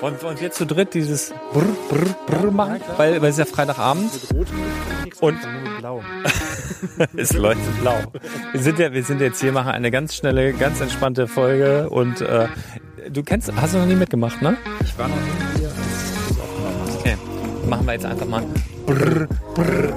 Und, und wir zu dritt dieses Brr, Brr, Brr machen, weil, weil es ja Freitagabend. Und blau. es leuchtet blau. Wir sind ja, wir sind jetzt hier, machen eine ganz schnelle, ganz entspannte Folge und äh, du kennst, hast du noch nie mitgemacht, ne? Ich war noch nie hier. Okay. Machen wir jetzt einfach mal. Brr, brr,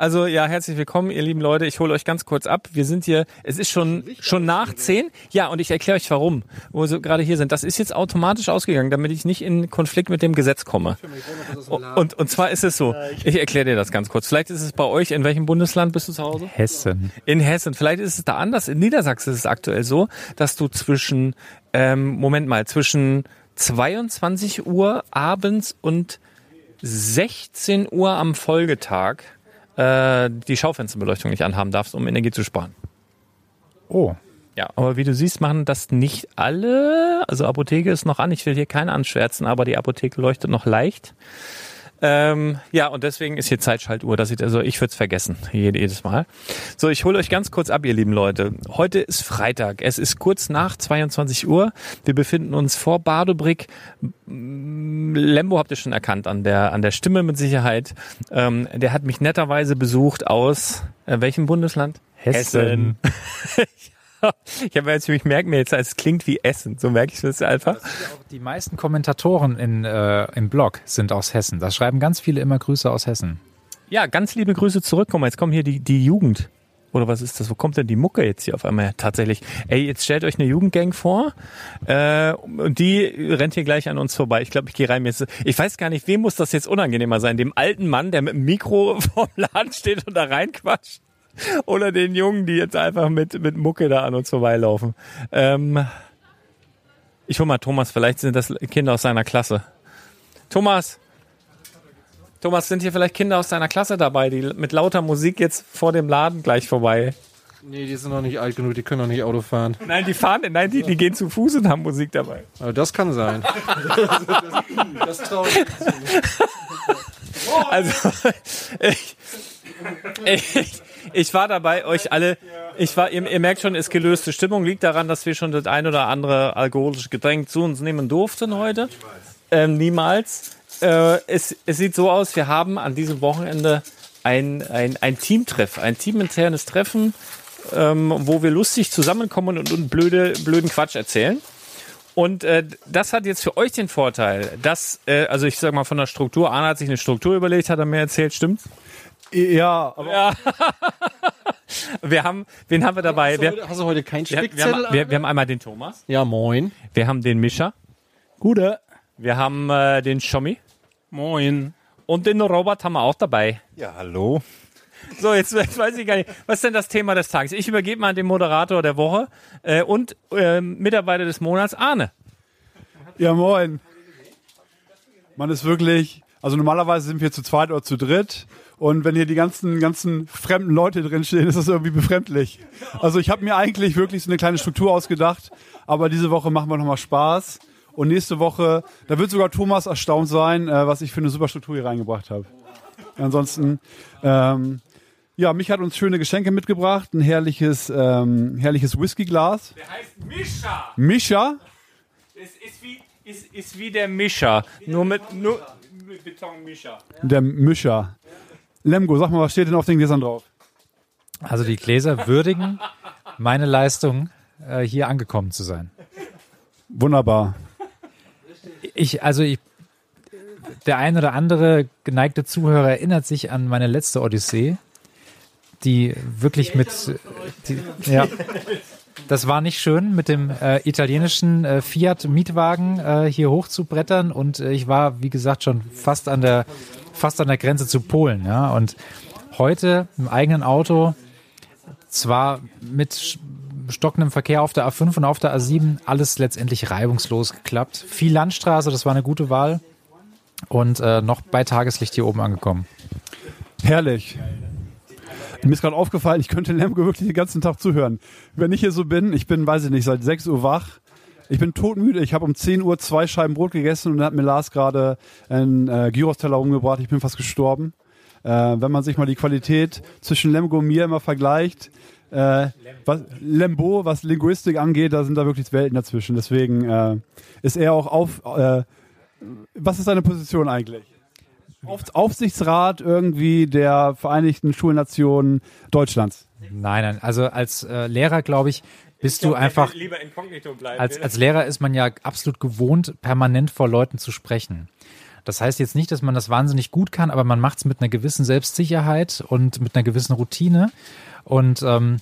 Also ja, herzlich willkommen, ihr lieben Leute. Ich hole euch ganz kurz ab. Wir sind hier, es ist schon schon nach zehn. Ja, und ich erkläre euch warum, wo wir gerade hier sind. Das ist jetzt automatisch ausgegangen, damit ich nicht in Konflikt mit dem Gesetz komme. Und, und zwar ist es so, ich erkläre dir das ganz kurz. Vielleicht ist es bei euch, in welchem Bundesland bist du zu Hause? Hessen. In Hessen. Vielleicht ist es da anders. In Niedersachsen ist es aktuell so, dass du zwischen, ähm, Moment mal, zwischen 22 Uhr abends und 16 Uhr am Folgetag äh, die Schaufensterbeleuchtung nicht anhaben darfst, um Energie zu sparen. Oh. Ja, aber wie du siehst, machen das nicht alle. Also Apotheke ist noch an. Ich will hier keine anschwärzen, aber die Apotheke leuchtet noch leicht. Ähm, ja, und deswegen ist hier Zeitschaltuhr. Das sieht, also ich würde es vergessen, jedes Mal. So, ich hole euch ganz kurz ab, ihr lieben Leute. Heute ist Freitag. Es ist kurz nach 22 Uhr. Wir befinden uns vor Badobrick. Lembo habt ihr schon erkannt an der, an der Stimme mit Sicherheit. Ähm, der hat mich netterweise besucht aus äh, welchem Bundesland? Hessen. ich habe jetzt, ich merke mir jetzt, es klingt wie Essen. So merke ich das einfach. Die meisten Kommentatoren in, äh, im Blog sind aus Hessen. Da schreiben ganz viele immer Grüße aus Hessen. Ja, ganz liebe Grüße zurück. Guck mal, jetzt kommen hier die, die Jugend. Oder was ist das? Wo kommt denn die Mucke jetzt hier auf einmal tatsächlich? Ey, jetzt stellt euch eine Jugendgang vor äh, und die rennt hier gleich an uns vorbei. Ich glaube, ich gehe rein. Jetzt, ich weiß gar nicht, wem muss das jetzt unangenehmer sein? Dem alten Mann, der mit dem Mikro vorm Laden steht und da reinquatscht? Oder den Jungen, die jetzt einfach mit, mit Mucke da an uns vorbeilaufen? Ähm, ich hol mal Thomas, vielleicht sind das Kinder aus seiner Klasse. Thomas, Thomas, sind hier vielleicht Kinder aus deiner Klasse dabei, die mit lauter Musik jetzt vor dem Laden gleich vorbei? Nee, die sind noch nicht alt genug, die können noch nicht Auto fahren. Nein, die fahren, nein, die, die gehen zu Fuß und haben Musik dabei. Aber das kann sein. das traue ich Also, ich, ich, ich war dabei, euch alle, ich war, ihr, ihr merkt schon, ist gelöste Stimmung, liegt daran, dass wir schon das ein oder andere alkoholische Getränk zu uns nehmen durften heute. Ähm, niemals. Äh, es, es sieht so aus, wir haben an diesem Wochenende ein, ein, ein Teamtreff, ein teaminternes Treffen, ähm, wo wir lustig zusammenkommen und, und blöde, blöden Quatsch erzählen. Und äh, das hat jetzt für euch den Vorteil, dass, äh, also ich sag mal von der Struktur, Arne hat sich eine Struktur überlegt, hat er mir erzählt, stimmt? Ja, aber Ja. wir haben, wen haben wir dabei? hast, du Wir, heute, hast du heute keinen wir, wir, Spickzettel? haben, wir, wir haben einmal den Thomas, ja, moin. wir haben den Mischa, Gute. wir haben äh, den Schommi Moin. und den Robert haben wir auch dabei. Ja, hallo. So, jetzt, jetzt weiß ich gar nicht, was ist denn das Thema des Tages? Ich übergebe mal an den Moderator der Woche äh, und äh, Mitarbeiter des Monats, Arne. Ja, moin. Man ist wirklich, also normalerweise sind wir zu zweit oder zu dritt. Und wenn hier die ganzen, ganzen fremden Leute drinstehen, ist das irgendwie befremdlich. Also ich habe mir eigentlich wirklich so eine kleine Struktur ausgedacht, aber diese Woche machen wir nochmal Spaß. Und nächste Woche, da wird sogar Thomas erstaunt sein, äh, was ich für eine super Struktur hier reingebracht habe. Ansonsten, ähm, ja, mich hat uns schöne Geschenke mitgebracht, ein herrliches, ähm, herrliches Whiskyglas. Der heißt Mischa. Mischa, Es ist wie, ist, ist wie der Mischa, nur mit, nur mit Beton Mischa. der Mischer. Lemgo, sag mal, was steht denn auf den Gläsern drauf? Also die Gläser würdigen meine Leistung, äh, hier angekommen zu sein. Wunderbar. Ich, also ich, der ein oder andere geneigte Zuhörer erinnert sich an meine letzte Odyssee, die wirklich mit, die, ja, das war nicht schön, mit dem äh, italienischen äh, Fiat-Mietwagen äh, hier hochzubrettern und äh, ich war, wie gesagt, schon fast an der, fast an der Grenze zu Polen, ja, und heute im eigenen Auto, zwar mit stockendem Verkehr auf der A5 und auf der A7, alles letztendlich reibungslos geklappt. Viel Landstraße, das war eine gute Wahl und äh, noch bei Tageslicht hier oben angekommen. Herrlich. Mir ist gerade aufgefallen, ich könnte Lemgo wirklich den ganzen Tag zuhören. Wenn ich hier so bin, ich bin, weiß ich nicht, seit 6 Uhr wach. Ich bin todmüde. Ich habe um 10 Uhr zwei Scheiben Brot gegessen und dann hat mir Lars gerade einen äh, Gyros-Teller umgebracht. Ich bin fast gestorben. Äh, wenn man sich mal die Qualität zwischen Lemgo und mir immer vergleicht, äh, was, Lembo, was Linguistik angeht, da sind da wirklich Welten dazwischen. Deswegen äh, ist er auch auf. Äh, was ist seine Position eigentlich? Auf, Aufsichtsrat irgendwie der Vereinigten Schulnationen Deutschlands. Nein, nein, also als äh, Lehrer, glaube ich, bist du einfach, lieber inkognito bleiben. als, als Lehrer ist man ja absolut gewohnt, permanent vor Leuten zu sprechen. Das heißt jetzt nicht, dass man das wahnsinnig gut kann, aber man macht es mit einer gewissen Selbstsicherheit und mit einer gewissen Routine. Und ähm,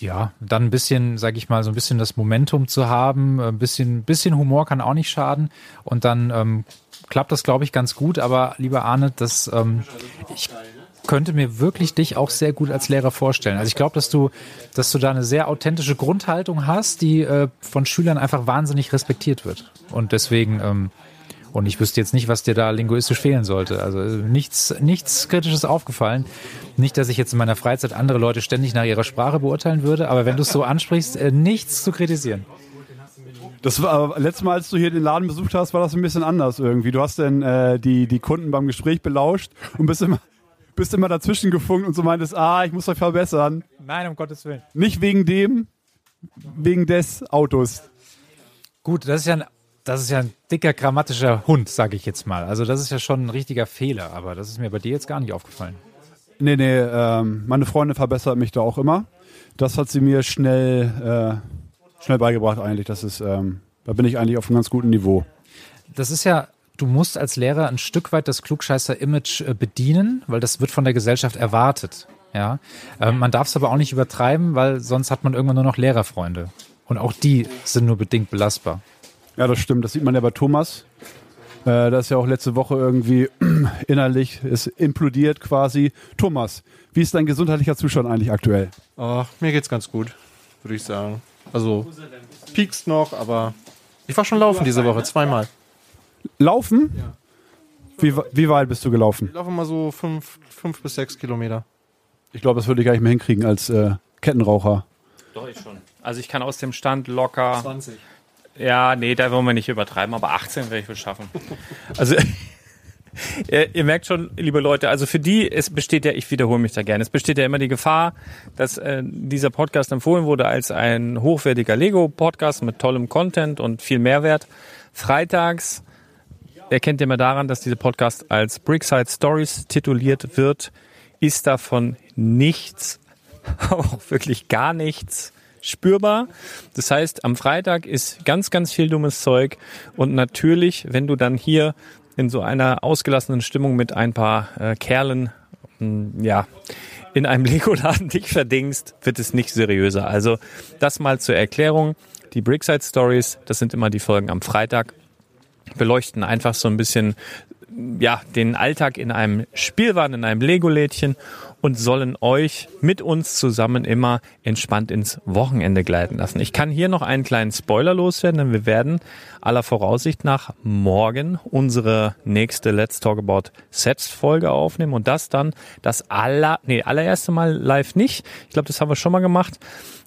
ja, dann ein bisschen, sage ich mal, so ein bisschen das Momentum zu haben, ein bisschen, bisschen Humor kann auch nicht schaden. Und dann ähm, klappt das, glaube ich, ganz gut. Aber lieber Arne, das ähm, ich könnte mir wirklich dich auch sehr gut als Lehrer vorstellen. Also ich glaube, dass du, dass du da eine sehr authentische Grundhaltung hast, die äh, von Schülern einfach wahnsinnig respektiert wird. Und deswegen ähm, Und ich wüsste jetzt nicht, was dir da linguistisch fehlen sollte. Also nichts, nichts Kritisches aufgefallen. Nicht, dass ich jetzt in meiner Freizeit andere Leute ständig nach ihrer Sprache beurteilen würde, aber wenn du es so ansprichst, äh, nichts zu kritisieren. Das war aber letztes Mal, als du hier den Laden besucht hast, war das ein bisschen anders irgendwie. Du hast dann äh, die, die Kunden beim Gespräch belauscht und bist immer, bist immer dazwischen gefunkt und so meintest, ah, ich muss euch verbessern. Nein, um Gottes Willen. Nicht wegen dem, wegen des Autos. Gut, das ist ja ein, das ist ja ein dicker grammatischer Hund, sage ich jetzt mal. Also das ist ja schon ein richtiger Fehler, aber das ist mir bei dir jetzt gar nicht aufgefallen. Nee, nee, ähm, meine Freundin verbessert mich da auch immer. Das hat sie mir schnell, äh, schnell beigebracht eigentlich. Das ist, ähm, da bin ich eigentlich auf einem ganz guten Niveau. Das ist ja, du musst als Lehrer ein Stück weit das Klugscheißer-Image äh, bedienen, weil das wird von der Gesellschaft erwartet. Ja, ähm, man darf es aber auch nicht übertreiben, weil sonst hat man irgendwann nur noch Lehrerfreunde. Und auch die sind nur bedingt belastbar. Ja, das stimmt. Das sieht man ja bei Thomas. Äh, das ist ja auch letzte Woche irgendwie innerlich ist implodiert quasi. Thomas, wie ist dein gesundheitlicher Zustand eigentlich aktuell? Ach, mir geht's ganz gut, würde ich sagen. Also, piekst noch, aber ich war schon laufen diese Woche, zweimal. Laufen? Wie, wie weit bist du gelaufen? Ich laufe mal so fünf, fünf bis sechs Kilometer. Ich glaube, das würde ich gar nicht mehr hinkriegen als äh, Kettenraucher. Doch, ich schon. Also ich kann aus dem Stand locker. 20. Ja, nee, da wollen wir nicht übertreiben, aber 18 werde ich wohl schaffen. Also ihr, ihr merkt schon, liebe Leute, also für die, es besteht ja, ich wiederhole mich da gerne, es besteht ja immer die Gefahr, dass äh, dieser Podcast empfohlen wurde als ein hochwertiger Lego-Podcast mit tollem Content und viel Mehrwert. Freitags erkennt ihr mal daran, dass dieser Podcast als Brickside Stories tituliert wird, ist davon nichts, auch wirklich gar nichts spürbar. Das heißt, am Freitag ist ganz, ganz viel dummes Zeug und natürlich, wenn du dann hier in so einer ausgelassenen Stimmung mit ein paar äh, Kerlen, mh, ja, in einem Lego-Laden dich verdingst, wird es nicht seriöser. Also das mal zur Erklärung. Die Brickside Stories, das sind immer die Folgen am Freitag, beleuchten einfach so ein bisschen ja, den Alltag in einem Spielwagen, in einem Lego-Lädchen und sollen euch mit uns zusammen immer entspannt ins Wochenende gleiten lassen. Ich kann hier noch einen kleinen Spoiler loswerden, denn wir werden aller Voraussicht nach morgen unsere nächste Let's Talk About Sets Folge aufnehmen und das dann das aller, nee, allererste Mal live nicht. Ich glaube, das haben wir schon mal gemacht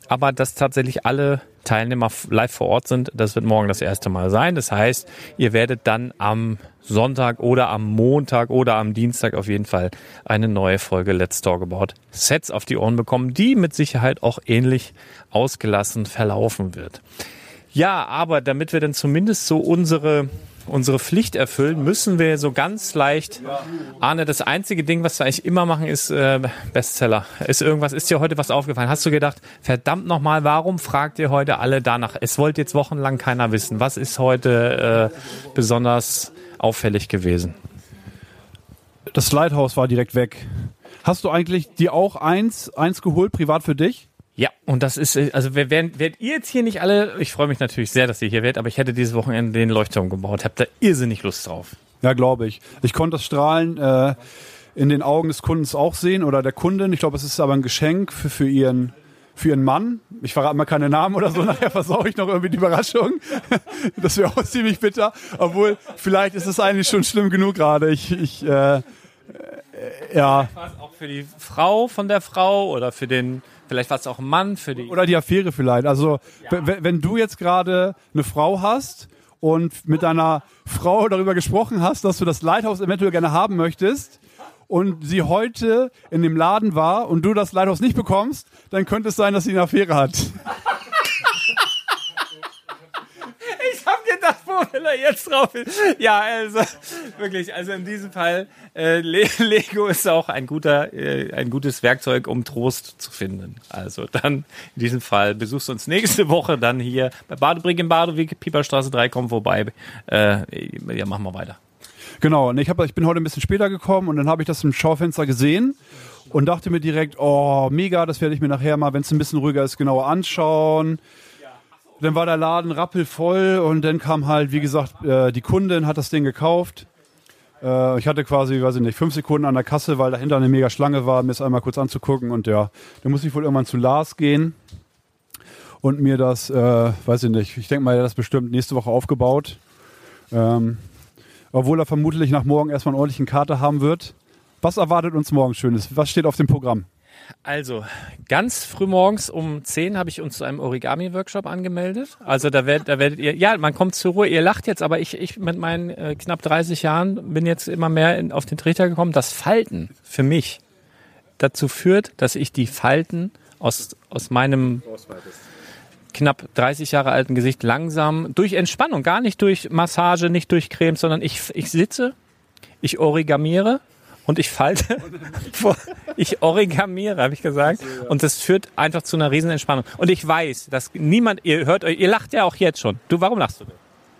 aber dass tatsächlich alle Teilnehmer live vor Ort sind, das wird morgen das erste Mal sein. Das heißt, ihr werdet dann am Sonntag oder am Montag oder am Dienstag auf jeden Fall eine neue Folge Let's Talk About Sets auf die Ohren bekommen, die mit Sicherheit auch ähnlich ausgelassen verlaufen wird. Ja, aber damit wir dann zumindest so unsere unsere Pflicht erfüllen, müssen wir so ganz leicht. Arne, das einzige Ding, was wir eigentlich immer machen, ist äh, Bestseller. Ist irgendwas, ist dir heute was aufgefallen? Hast du gedacht, verdammt nochmal, warum fragt ihr heute alle danach? Es wollte jetzt wochenlang keiner wissen. Was ist heute äh, besonders auffällig gewesen? Das Lighthouse war direkt weg. Hast du eigentlich dir auch eins, eins geholt, privat für dich? Ja, und das ist, äh, also wer- wären, wärt ihr jetzt hier nicht alle, ich freue mich natürlich sehr, dass ihr hier wärt, aber ich hätte dieses Wochenende den Leuchtturm gebaut. Habt da irrsinnig Lust drauf. Ja, glaube ich. Ich konnte das Strahlen äh, in den Augen des Kundens auch sehen oder der Kundin. Ich glaube, es ist aber ein Geschenk für, für ihren für ihren Mann. Ich verrate mal keine Namen oder so, nachher versaue ich noch irgendwie die Überraschung. Das wäre auch ziemlich bitter. Obwohl, vielleicht ist es eigentlich schon schlimm genug gerade. Ich, ich äh, ja. Auch für die Frau von der Frau oder für den, vielleicht war es auch ein Mann für die. Oder die Affäre vielleicht. Also, w- wenn du jetzt gerade eine Frau hast und mit deiner Frau darüber gesprochen hast, dass du das Lighthouse eventuell gerne haben möchtest und sie heute in dem Laden war und du das Lighthouse nicht bekommst, dann könnte es sein, dass sie eine Affäre hat. Ich hab gedacht, wo will er jetzt drauf hin? Ja, also wirklich, also in diesem Fall, äh, Le Lego ist auch ein guter, äh, ein gutes Werkzeug, um Trost zu finden. Also dann in diesem Fall besuchst du uns nächste Woche dann hier bei Badebrink in Badeweg, Pieperstraße 3, komm vorbei. Äh, ja, machen wir weiter. Genau, und ich, hab, ich bin heute ein bisschen später gekommen und dann habe ich das im Schaufenster gesehen und dachte mir direkt, oh, mega, das werde ich mir nachher mal, wenn es ein bisschen ruhiger ist, genauer anschauen. Dann war der Laden rappelvoll und dann kam halt, wie gesagt, äh, die Kundin hat das Ding gekauft. Äh, ich hatte quasi, weiß ich nicht, fünf Sekunden an der Kasse, weil dahinter eine mega Schlange war, mir es einmal kurz anzugucken und ja, dann muss ich wohl irgendwann zu Lars gehen und mir das, äh, weiß ich nicht, ich denke mal, er hat das bestimmt nächste Woche aufgebaut. Ähm, obwohl er vermutlich nach morgen erstmal einen ordentlichen Kater haben wird. Was erwartet uns morgen Schönes? Was steht auf dem Programm? Also, ganz früh morgens um 10 habe ich uns zu einem Origami-Workshop angemeldet. Also da werdet, da werdet ihr, ja, man kommt zur Ruhe, ihr lacht jetzt, aber ich, ich mit meinen äh, knapp 30 Jahren bin jetzt immer mehr in, auf den Trichter gekommen, dass Falten für mich dazu führt, dass ich die Falten aus, aus meinem knapp 30 Jahre alten Gesicht langsam durch Entspannung, gar nicht durch Massage, nicht durch Creme, sondern ich, ich sitze, ich origamiere und ich falte. vor- ich origamiere, habe ich gesagt. Und das führt einfach zu einer riesen Entspannung. Und ich weiß, dass niemand, ihr hört euch, ihr lacht ja auch jetzt schon. Du, warum lachst du denn?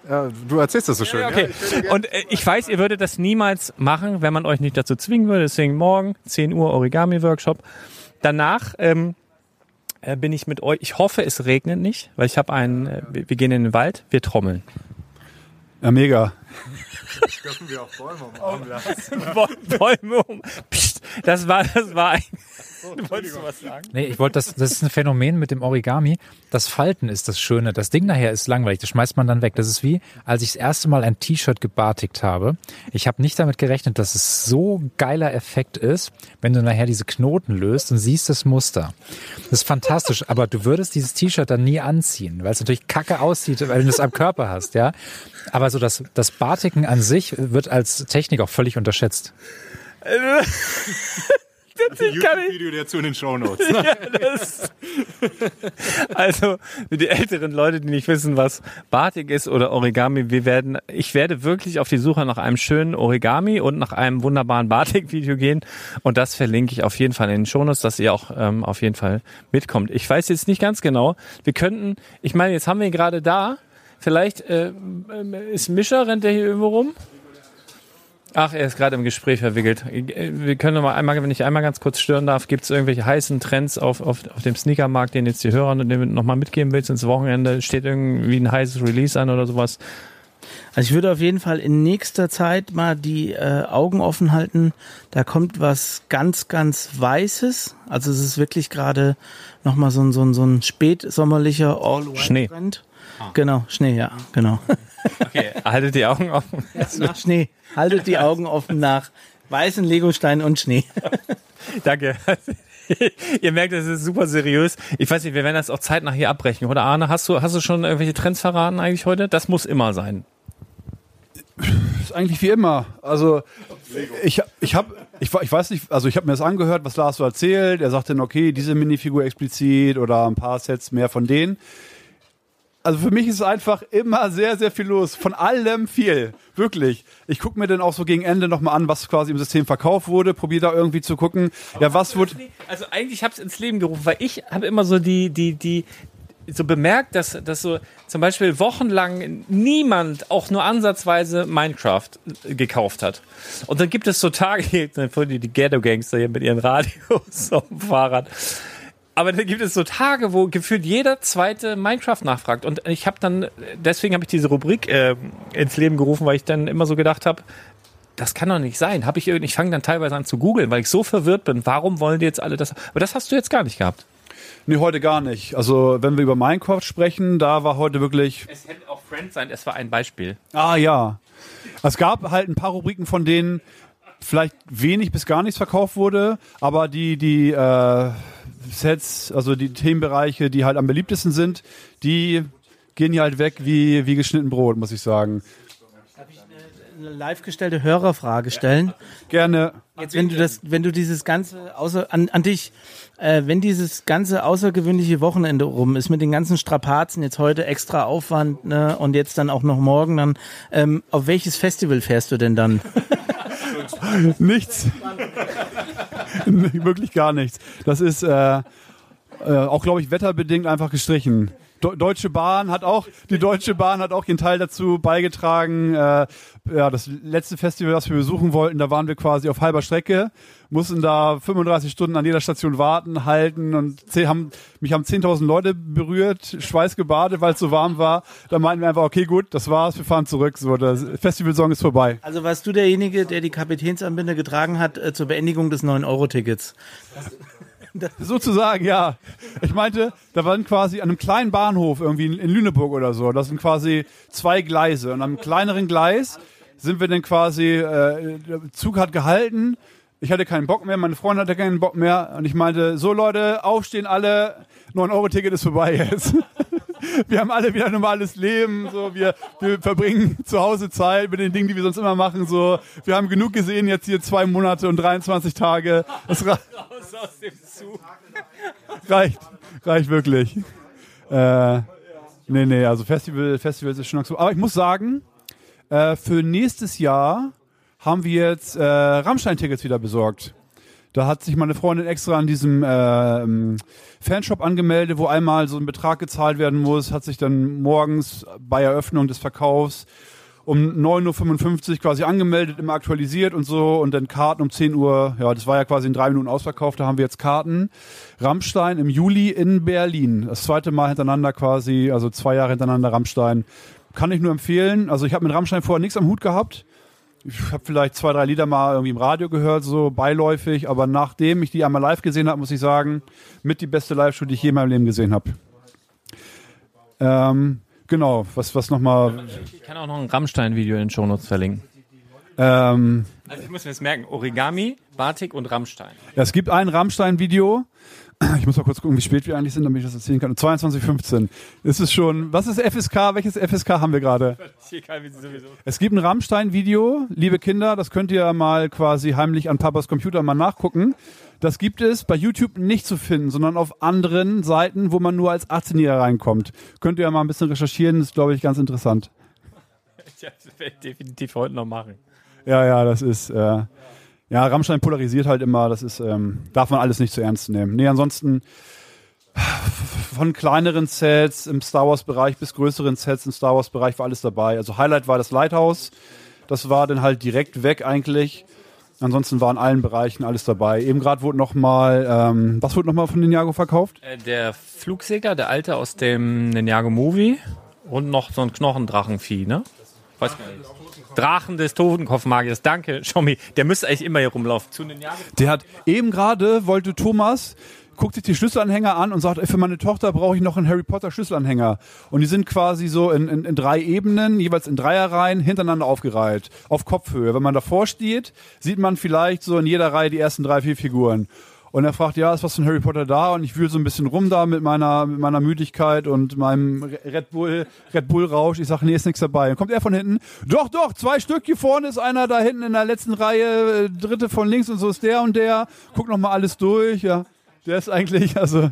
Ja, du erzählst das so schön. Ja, okay. Und äh, ich weiß, ihr würdet das niemals machen, wenn man euch nicht dazu zwingen würde. Deswegen morgen, 10 Uhr Origami-Workshop. Danach ähm, äh, bin ich mit euch. Ich hoffe, es regnet nicht, weil ich habe einen. Äh, wir wir gehen in den Wald, wir trommeln. Ja, mega. Bäume um. Psst, das war, das war ein. Du wolltest du was sagen? Nee, ich wollte das, das ist ein Phänomen mit dem Origami. Das Falten ist das Schöne. Das Ding nachher ist langweilig. Das schmeißt man dann weg. Das ist wie, als ich das erste Mal ein T-Shirt gebartigt habe. Ich habe nicht damit gerechnet, dass es so geiler Effekt ist, wenn du nachher diese Knoten löst und siehst das Muster. Das ist fantastisch. Aber du würdest dieses T-Shirt dann nie anziehen, weil es natürlich kacke aussieht, weil du es am Körper hast, ja. Aber so das, das Batiken an sich wird als Technik auch völlig unterschätzt. YouTube-Video dazu in den Shownotes. Das, also für die älteren Leute, die nicht wissen, was Batik ist oder Origami, wir werden, ich werde wirklich auf die Suche nach einem schönen Origami und nach einem wunderbaren Batik-Video gehen und das verlinke ich auf jeden Fall in den Shownotes, dass ihr auch ähm, auf jeden Fall mitkommt. Ich weiß jetzt nicht ganz genau. Wir könnten, ich meine, jetzt haben wir ihn gerade da. Vielleicht äh, ähm, ist Mischer, rennt der hier irgendwo rum? Ach, er ist gerade im Gespräch verwickelt. Wir können noch mal einmal, wenn ich einmal ganz kurz stören darf, gibt es irgendwelche heißen Trends auf, auf, auf dem Sneakermarkt, den jetzt die Hörer noch mal mitgeben willst ins Wochenende? Steht irgendwie ein heißes Release an oder sowas? Also ich würde auf jeden Fall in nächster Zeit mal die äh, Augen offen halten. Da kommt was ganz, ganz Weißes. Also es ist wirklich gerade nochmal so ein, so ein, so ein spätsommerlicher Schnee. All-White-Trend. Genau, Schnee, ja, genau. Okay, haltet die Augen offen. nach Schnee. Haltet die Augen offen nach weißen Legosteinen und Schnee. Danke. Ihr merkt, es ist super seriös. Ich weiß nicht, wir werden das auch zeitnah hier abbrechen. Oder Arne, hast du, hast du schon irgendwelche Trends verraten eigentlich heute? Das muss immer sein. ist eigentlich wie immer. Also ich, ich habe, ich, ich weiß nicht, also ich habe mir das angehört, was Lars so erzählt. Er sagte dann, okay, diese Minifigur explizit oder ein paar Sets mehr von denen. Also für mich ist einfach immer sehr, sehr viel los. Von allem viel. Wirklich. Ich gucke mir dann auch so gegen Ende nochmal an, was quasi im System verkauft wurde. Probiere da irgendwie zu gucken. Ja, was wurde. Also eigentlich habe ich es ins Leben gerufen, weil ich habe immer so die, die, die, so bemerkt, dass, dass so zum Beispiel wochenlang niemand auch nur ansatzweise Minecraft gekauft hat. Und dann gibt es so Tage, die, die Ghetto-Gangster hier mit ihren Radios auf dem Fahrrad. Aber dann gibt es so Tage, wo gefühlt jeder zweite Minecraft nachfragt. Und ich habe dann, deswegen habe ich diese Rubrik äh, ins Leben gerufen, weil ich dann immer so gedacht habe, das kann doch nicht sein. Habe ich irgendwie, ich fange dann teilweise an zu googeln, weil ich so verwirrt bin. Warum wollen die jetzt alle das? Aber das hast du jetzt gar nicht gehabt. Nee, heute gar nicht. Also wenn wir über Minecraft sprechen, da war heute wirklich. Es hätte auch Friends sein, es war ein Beispiel. Ah ja. Es gab halt ein paar Rubriken, von denen vielleicht wenig bis gar nichts verkauft wurde, aber die, die äh, Sets, also die Themenbereiche, die halt am beliebtesten sind, die gehen hier halt weg wie, wie geschnitten Brot, muss ich sagen. Eine live gestellte Hörerfrage stellen. Gerne. Jetzt, wenn du das, wenn du dieses ganze außer an, an dich, äh, wenn dieses ganze außergewöhnliche Wochenende rum ist mit den ganzen Strapazen, jetzt heute extra Aufwand ne, und jetzt dann auch noch morgen, dann ähm, auf welches Festival fährst du denn dann? Nichts. Wirklich gar nichts. Das ist äh, äh, auch, glaube ich, wetterbedingt einfach gestrichen. Deutsche Bahn hat auch, die Deutsche Bahn hat auch ihren Teil dazu beigetragen. Äh, ja, das letzte Festival, das wir besuchen wollten, da waren wir quasi auf halber Strecke, mussten da 35 Stunden an jeder Station warten, halten und zehn, haben, mich haben 10.000 Leute berührt, schweißgebadet, weil es so warm war. Da meinten wir einfach, okay, gut, das war's, wir fahren zurück. So, das Festivalsong ist vorbei. Also warst du derjenige, der die Kapitänsanbinde getragen hat äh, zur Beendigung des 9-Euro-Tickets? Sozusagen, ja. Ich meinte, da waren quasi an einem kleinen Bahnhof irgendwie in, Lüneburg oder so. Das sind quasi zwei Gleise. Und am kleineren Gleis sind wir dann quasi, äh, der Zug hat gehalten. Ich hatte keinen Bock mehr, meine Freundin hatte keinen Bock mehr. Und ich meinte, so Leute, aufstehen alle, 9-Euro-Ticket ist vorbei jetzt. wir haben alle wieder ein normales Leben, so wir, wir verbringen zu Hause Zeit mit den Dingen, die wir sonst immer machen. So, wir haben genug gesehen jetzt hier zwei Monate und 23 Tage. Das ra reicht, reicht wirklich. Äh, nee, nee, also Festival, Festivals ist schon so. Aber ich muss sagen, äh, für nächstes Jahr haben wir jetzt äh, Rammstein-Tickets wieder besorgt. Da hat sich meine Freundin extra an diesem äh, ähm, Fanshop angemeldet, wo einmal so ein Betrag gezahlt werden muss, hat sich dann morgens bei Eröffnung des Verkaufs um 9.55 Uhr quasi angemeldet, immer aktualisiert und so und dann Karten um 10 Uhr, ja, das war ja quasi in drei Minuten ausverkauft, da haben wir jetzt Karten. Rammstein im Juli in Berlin. Das zweite Mal hintereinander quasi, also zwei Jahre hintereinander Rammstein. Kann ich nur empfehlen. Also ich habe mit Rammstein vorher nichts am Hut gehabt. Ich habe vielleicht zwei, drei Lieder mal irgendwie im Radio gehört, so beiläufig, aber nachdem ich die einmal live gesehen habe, muss ich sagen, mit die beste Live-Show, die ich je in meinem Leben gesehen habe. Ähm, genau, was, was nochmal. Ich kann auch noch ein Rammstein-Video in den Shownotes verlinken. Ähm, Also ich muss mir das merken. Origami, Batik und Rammstein. ja, es gibt ein Rammstein-Video. Ich muss mal kurz gucken, wie spät wir eigentlich sind, damit ich das erzählen kann. 22.15. Es ist schon, was ist FSK? Welches FSK haben wir gerade? Es gibt ein Rammstein-Video, liebe Kinder, das könnt ihr mal quasi heimlich an Papas Computer mal nachgucken. Das gibt es bei YouTube nicht zu finden, sondern auf anderen Seiten, wo man nur als 18-Jähriger reinkommt. Könnt ihr mal ein bisschen recherchieren, ist, glaube ich, ganz interessant. Ja, das werde ich definitiv heute noch machen. Ja, ja, das ist, äh, ja, Rammstein polarisiert halt immer, das ist, ähm, darf man alles nicht zu ernst nehmen. Nee, ansonsten von kleineren Sets im Star Wars-Bereich bis größeren Sets im Star Wars-Bereich war alles dabei. Also Highlight war das Lighthouse, das war dann halt direkt weg eigentlich. Ansonsten war in allen Bereichen alles dabei. Eben gerade wurde nochmal, ähm, was wurde nochmal von Ninjago verkauft? Äh, Der Flugsäger, der alte aus dem Ninjago Movie und noch so ein Knochendrachenvieh, ne? Nicht. Drachen des Totenkopfmagiers. Danke, Schommi. Der müsste eigentlich immer hier rumlaufen. Zu Ninjago. Der hat eben gerade, wollte Thomas, guckt sich die Schlüsselanhänger an und sagt, ey, für meine Tochter brauche ich noch einen Harry Potter Schlüsselanhänger. Und die sind quasi so in, in, in drei Ebenen, jeweils in Dreierreihen, hintereinander aufgereiht, auf Kopfhöhe. Wenn man davor steht, sieht man vielleicht so in jeder Reihe die ersten drei, vier Figuren. Und er fragt, ja, ist was von Harry Potter da? Und ich wühle so ein bisschen rum da mit meiner, mit meiner Müdigkeit und meinem Red Bull, Red Bull Rausch. Ich sage, nee, ist nichts dabei. Und kommt er von hinten, doch, doch, zwei Stück hier vorne ist einer da hinten in der letzten Reihe, äh, dritte von links und so ist der und der. Guck noch mal alles durch, ja. Der ist eigentlich, also,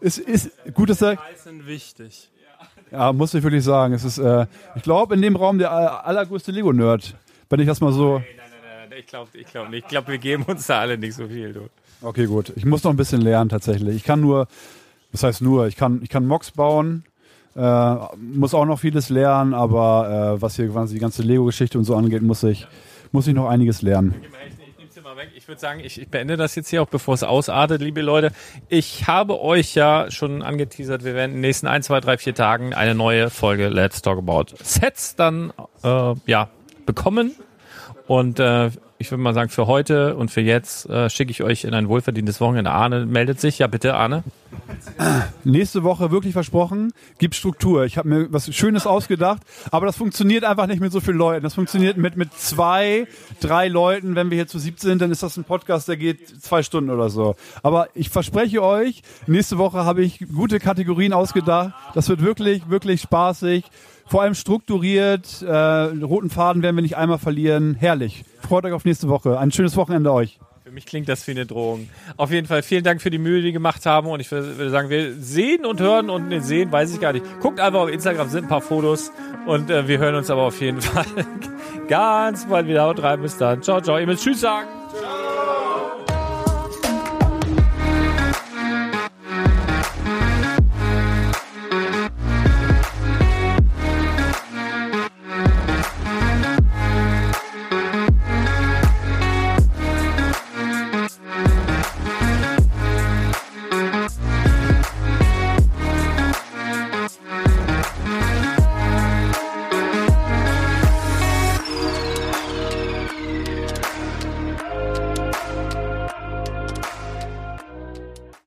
ist, ist, gut, dass er, sind wichtig. ja, muss ich wirklich sagen, es ist, äh, ich glaube, in dem Raum der allergrößte Lego-Nerd. Wenn ich das mal so, ich glaube ich glaub nicht. Ich glaube, wir geben uns da alle nicht so viel, du. Okay, gut. Ich muss noch ein bisschen lernen tatsächlich. Ich kann nur, das heißt nur, ich kann, ich kann Mocks bauen, äh, muss auch noch vieles lernen, aber äh, was hier quasi die ganze Lego-Geschichte und so angeht, muss ich, muss ich noch einiges lernen. Ich würde sagen, ich, ich beende das jetzt hier auch, bevor es ausartet, liebe Leute. Ich habe euch ja schon angeteasert, wir werden in den nächsten ein, zwei, drei, vier Tagen eine neue Folge Let's Talk About Sets dann äh, ja bekommen. Und äh, ich würde mal sagen, für heute und für jetzt äh, schicke ich euch in ein wohlverdientes Wochenende. Arne meldet sich. Ja, bitte, Arne. Nächste Woche wirklich versprochen, gibt Struktur. Ich habe mir was Schönes ausgedacht, aber das funktioniert einfach nicht mit so vielen Leuten. Das funktioniert mit, mit zwei, drei Leuten. Wenn wir hier zu siebt sind, dann ist das ein Podcast, der geht zwei Stunden oder so. Aber ich verspreche euch, nächste Woche habe ich gute Kategorien ausgedacht. Das wird wirklich, wirklich spaßig. Vor allem strukturiert. Äh, roten Faden werden wir nicht einmal verlieren. Herrlich. Freut euch auf nächste Woche. Ein schönes Wochenende euch. Für mich klingt das wie eine Drohung. Auf jeden Fall vielen Dank für die Mühe, die wir gemacht haben. Und ich würde sagen, wir sehen und hören und ne, sehen, weiß ich gar nicht. Guckt einfach auf Instagram, sind ein paar Fotos. Und äh, wir hören uns aber auf jeden Fall ganz bald wieder. Haut rein, bis dann. Ciao, ciao. Ihr müsst Tschüss sagen.